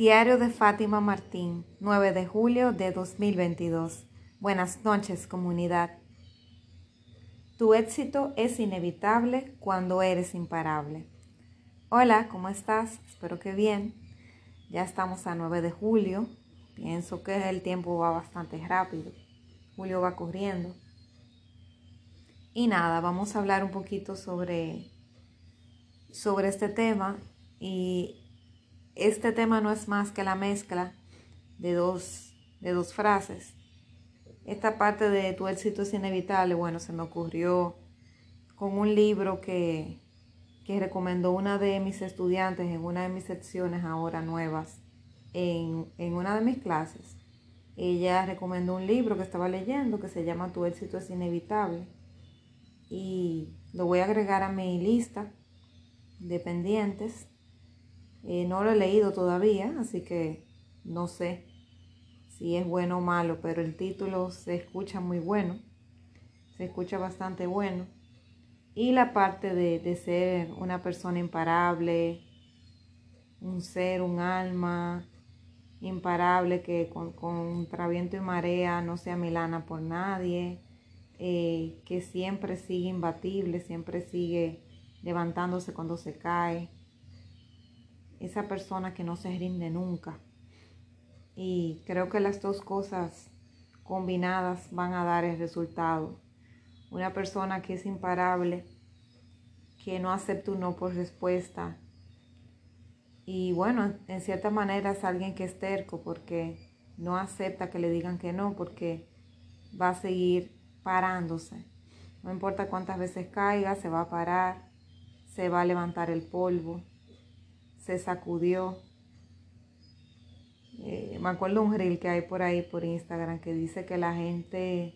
Diario de Fátima Martín, 9 de julio de 2022. Buenas noches, comunidad. Tu éxito es inevitable cuando eres imparable. Hola, ¿cómo estás? Espero que bien. Ya estamos a 9 de julio. Pienso que el tiempo va bastante rápido. Julio va corriendo. Y nada, vamos a hablar un poquito sobre, sobre este tema. Y este tema no es más que la mezcla de dos, de dos frases. Esta parte de tu éxito es inevitable, bueno, se me ocurrió con un libro que, que recomendó una de mis estudiantes en una de mis secciones ahora nuevas, en, en una de mis clases. Ella recomendó un libro que estaba leyendo que se llama Tu éxito es inevitable y lo voy a agregar a mi lista de pendientes. Eh, no lo he leído todavía, así que no sé si es bueno o malo, pero el título se escucha muy bueno, se escucha bastante bueno. Y la parte de, de ser una persona imparable, un ser, un alma imparable que con, contra viento y marea no sea milana por nadie, eh, que siempre sigue imbatible, siempre sigue levantándose cuando se cae. Esa persona que no se rinde nunca. Y creo que las dos cosas combinadas van a dar el resultado. Una persona que es imparable, que no acepta un no por respuesta. Y bueno, en cierta manera es alguien que es terco porque no acepta que le digan que no, porque va a seguir parándose. No importa cuántas veces caiga, se va a parar, se va a levantar el polvo, se sacudió. Eh, me acuerdo un reel que hay por ahí por Instagram que dice que la gente,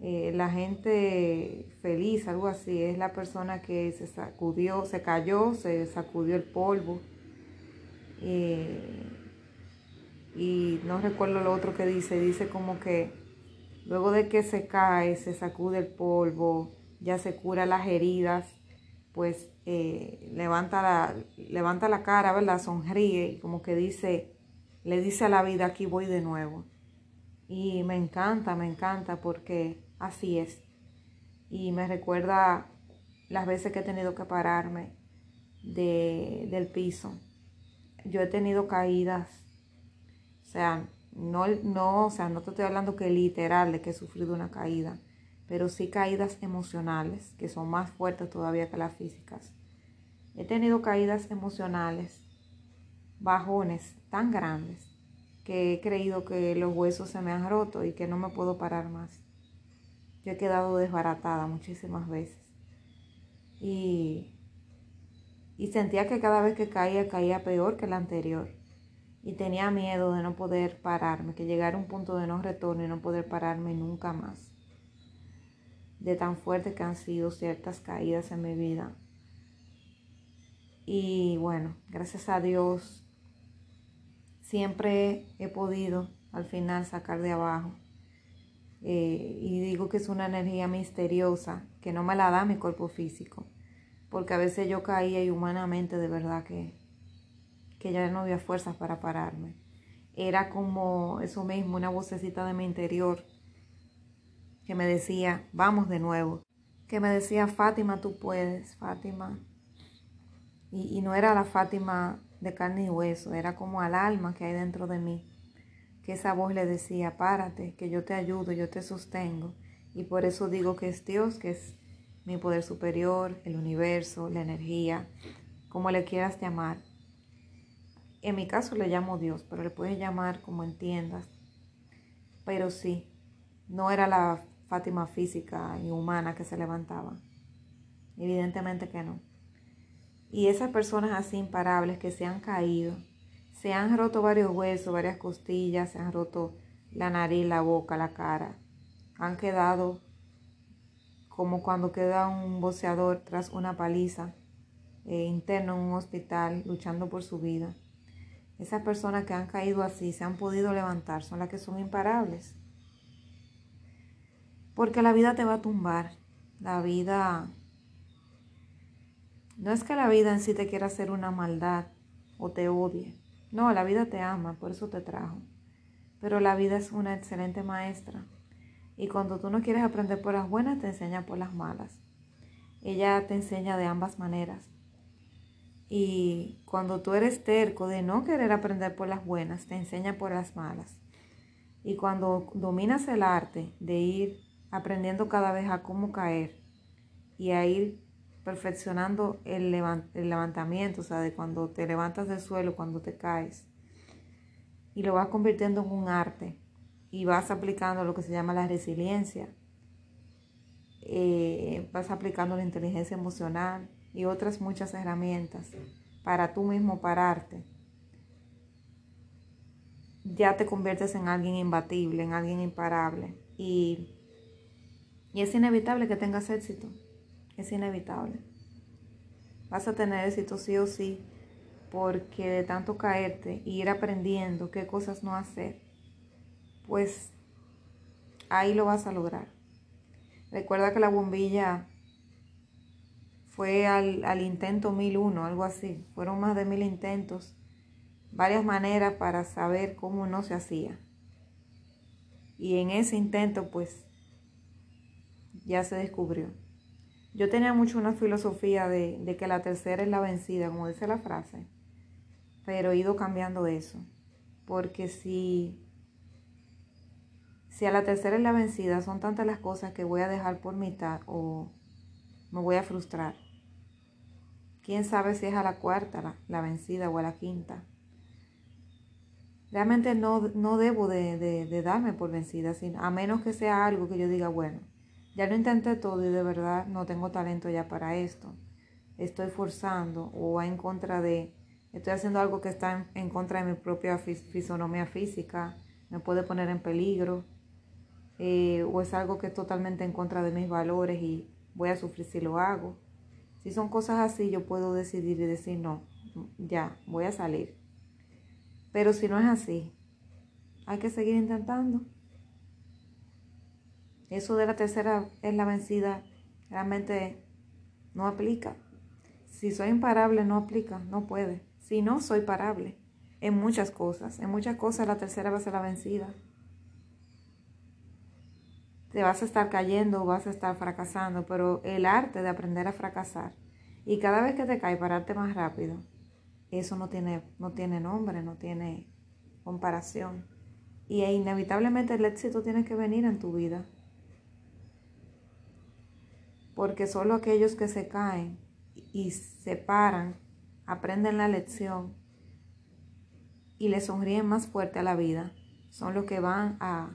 eh, la gente feliz, algo así, es la persona que se sacudió, se cayó, se sacudió el polvo. Eh, y no recuerdo lo otro que dice, dice como que Luego de que se cae, se sacude el polvo, ya se cura las heridas, pues eh, levanta, la, levanta la cara, ¿verdad? Sonríe y como que dice, le dice a la vida, aquí voy de nuevo. Y me encanta, me encanta porque así es. Y me recuerda las veces que he tenido que pararme de, del piso. Yo he tenido caídas, o sea, no, no, o sea, no te estoy hablando que literal de que he sufrido una caída, pero sí caídas emocionales, que son más fuertes todavía que las físicas. He tenido caídas emocionales, bajones tan grandes, que he creído que los huesos se me han roto y que no me puedo parar más. Yo he quedado desbaratada muchísimas veces. Y, y sentía que cada vez que caía, caía peor que la anterior y tenía miedo de no poder pararme, que llegara un punto de no retorno y no poder pararme nunca más. De tan fuerte que han sido ciertas caídas en mi vida. Y bueno, gracias a Dios siempre he podido al final sacar de abajo. Eh, y digo que es una energía misteriosa que no me la da mi cuerpo físico. Porque a veces yo caía y humanamente de verdad que que ya no había fuerzas para pararme. Era como eso mismo, una vocecita de mi interior que me decía, vamos de nuevo. Que me decía, Fátima, tú puedes, Fátima. Y, y no era la Fátima de carne y hueso, era como al alma que hay dentro de mí. Que esa voz le decía, párate, que yo te ayudo, yo te sostengo. Y por eso digo que es Dios, que es mi poder superior, el universo, la energía, como le quieras llamar. En mi caso le llamo Dios, pero le puedes llamar como entiendas. Pero sí, no era la Fátima física y humana que se levantaba. Evidentemente que no. Y esas personas así imparables que se han caído, se han roto varios huesos, varias costillas, se han roto la nariz, la boca, la cara. Han quedado como cuando queda un boxeador tras una paliza eh, interno en un hospital luchando por su vida. Esas personas que han caído así, se han podido levantar, son las que son imparables. Porque la vida te va a tumbar. La vida... No es que la vida en sí te quiera hacer una maldad o te odie. No, la vida te ama, por eso te trajo. Pero la vida es una excelente maestra. Y cuando tú no quieres aprender por las buenas, te enseña por las malas. Ella te enseña de ambas maneras. Y cuando tú eres terco de no querer aprender por las buenas, te enseña por las malas. Y cuando dominas el arte de ir aprendiendo cada vez a cómo caer y a ir perfeccionando el, levantamiento, o sea, de cuando te levantas del suelo, cuando te caes, y lo vas convirtiendo en un arte y vas aplicando lo que se llama la resiliencia, eh, vas aplicando la inteligencia emocional y otras muchas herramientas para tú mismo pararte, ya te conviertes en alguien imbatible, en alguien imparable. Y, y es inevitable que tengas éxito, es inevitable. Vas a tener éxito sí o sí, porque de tanto caerte y ir aprendiendo qué cosas no hacer, pues ahí lo vas a lograr. Recuerda que la bombilla fue al, al intento 1001, algo así. Fueron más de mil intentos, varias maneras para saber cómo no se hacía. Y en ese intento, pues, ya se descubrió. Yo tenía mucho una filosofía de, que la tercera es la vencida, como dice la frase, pero he ido cambiando eso. Porque si si a la tercera es la vencida, son tantas las cosas que voy a dejar por mitad o me voy a frustrar. Quién sabe si es a la cuarta la, vencida o a la quinta. Realmente no, no debo de, de, darme por vencida, sino, a menos que sea algo que yo diga, bueno, ya lo intenté todo y de verdad no tengo talento ya para esto. Estoy forzando o en contra de, estoy haciendo algo que está en, contra de mi propia fisonomía física, me puede poner en peligro eh, o es algo que es totalmente en contra de mis valores y voy a sufrir si lo hago. Si son cosas así, yo puedo decidir y decir, no, ya, voy a salir. Pero si no es así, hay que seguir intentando. Eso de la tercera es la vencida, realmente no aplica. Si soy imparable, no aplica, no puede. Si no, soy parable en muchas cosas. En muchas cosas la tercera va a ser la vencida te vas a estar cayendo o vas a estar fracasando, pero el arte de aprender a fracasar y cada vez que te caes pararte más rápido, eso no tiene, no tiene nombre, no tiene comparación. Y inevitablemente el éxito tiene que venir en tu vida. Porque solo aquellos que se caen y se paran, aprenden la lección y le sonríen más fuerte a la vida, son los que van a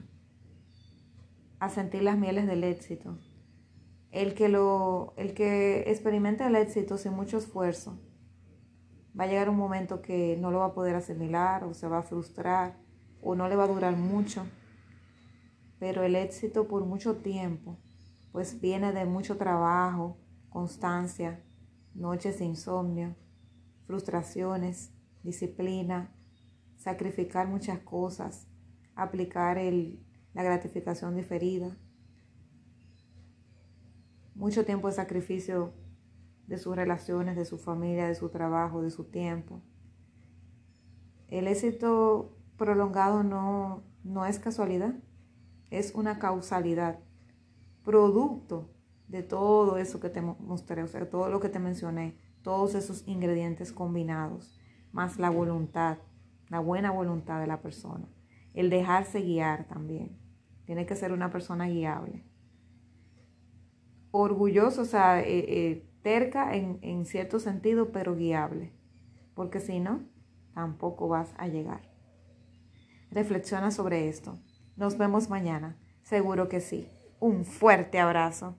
a sentir las mieles del éxito. El que, lo, el que experimenta el éxito sin mucho esfuerzo, va a llegar un momento que no lo va a poder asimilar o se va a frustrar o no le va a durar mucho. Pero el éxito por mucho tiempo, pues viene de mucho trabajo, constancia, noches de insomnio, frustraciones, disciplina, sacrificar muchas cosas, aplicar el, la gratificación diferida, mucho tiempo de sacrificio de sus relaciones, de su familia, de su trabajo, de su tiempo. El éxito prolongado no, no es casualidad, es una causalidad, producto de todo eso que te mostré, o sea, todo lo que te mencioné, todos esos ingredientes combinados, más la voluntad, la buena voluntad de la persona, el dejarse guiar también. Tiene que ser una persona guiable. Orgulloso, o sea, eh, eh, terca en, en cierto sentido, pero guiable. Porque si no, tampoco vas a llegar. Reflexiona sobre esto. Nos vemos mañana. Seguro que sí. Un fuerte abrazo.